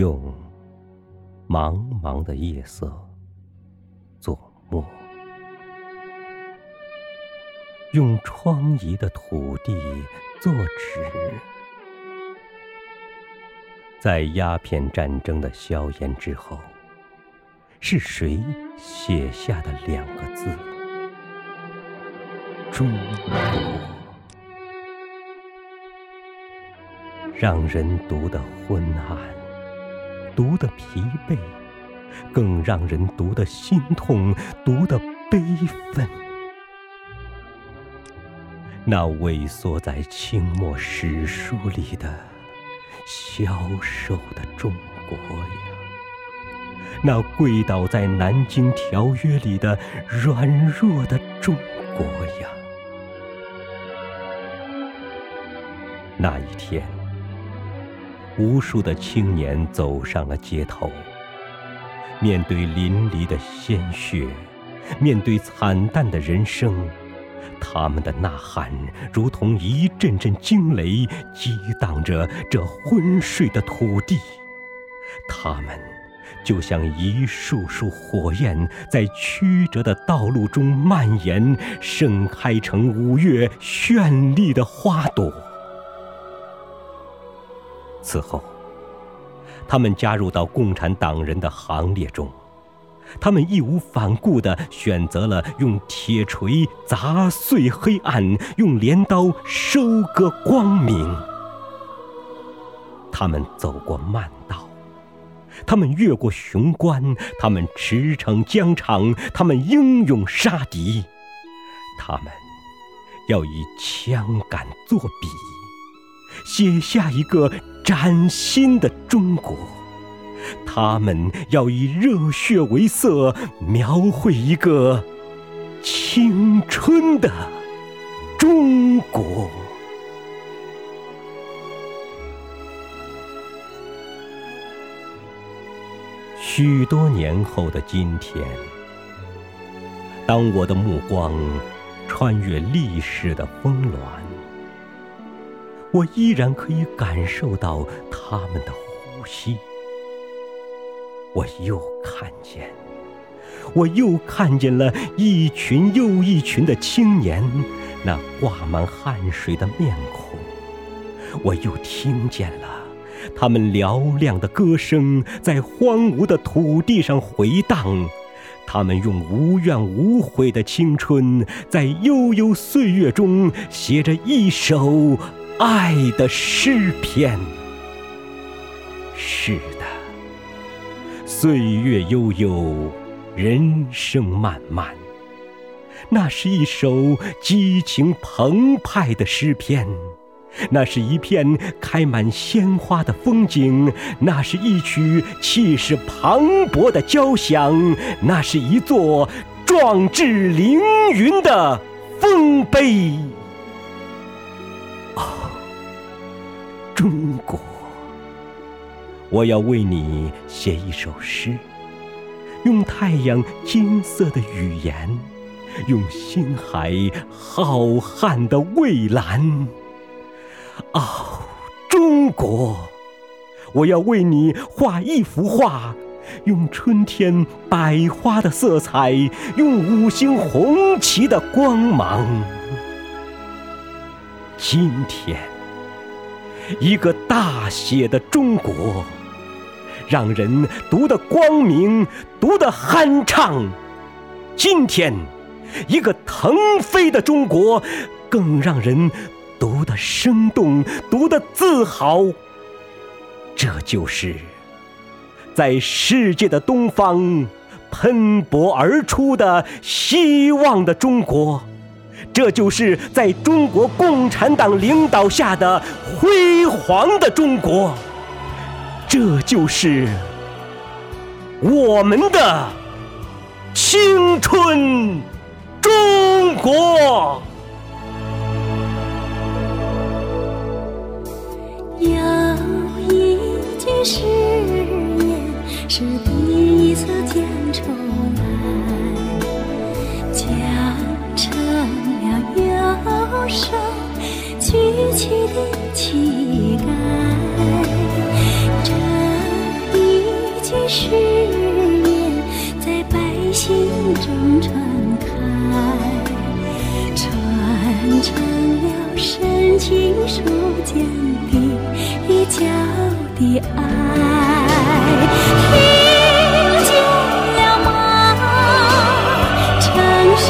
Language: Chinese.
用茫茫的夜色作墨，用疮痍的土地作纸，在鸦片战争的硝烟之后，是谁写下的两个字？中国，让人读得昏暗。读的疲惫，更让人读的心痛，读的悲愤。那萎缩在清末史书里的消瘦的中国呀，那跪倒在南京条约里的软弱的中国呀，那一天。无数的青年走上了街头，面对淋漓的鲜血，面对惨淡的人生，他们的呐喊如同一阵阵惊雷，激荡着这昏睡的土地。他们就像一束束火焰，在曲折的道路中蔓延，盛开成五月绚丽的花朵。此后，他们加入到共产党人的行列中，他们义无反顾地选择了用铁锤砸碎黑暗，用镰刀收割光明。他们走过慢道，他们越过雄关，他们驰骋疆场，他们英勇杀敌，他们要以枪杆作笔，写下一个。崭新的中国，他们要以热血为色，描绘一个青春的中国。许多年后的今天，当我的目光穿越历史的峰峦。我依然可以感受到他们的呼吸。我又看见，我又看见了一群又一群的青年，那挂满汗水的面孔。我又听见了他们嘹亮的歌声在荒芜的土地上回荡。他们用无怨无悔的青春，在悠悠岁月中写着一首。爱的诗篇。是的，岁月悠悠，人生漫漫。那是一首激情澎湃的诗篇，那是一片开满鲜花的风景，那是一曲气势磅礴的交响，那是一座壮志凌云的丰碑。中国，我要为你写一首诗，用太阳金色的语言，用星海浩瀚的蔚蓝。哦，中国，我要为你画一幅画，用春天百花的色彩，用五星红旗的光芒。今天。一个大写的中国，让人读得光明，读得酣畅。今天，一个腾飞的中国，更让人读得生动，读得自豪。这就是在世界的东方喷薄而出的希望的中国。这就是在中国共产党领导下的辉煌的中国，这就是我们的青春中国。有一句誓言是第一次讲出来。的乞丐这一句誓言在百姓中传开传承了深情书间的一角的爱听见了吗？城市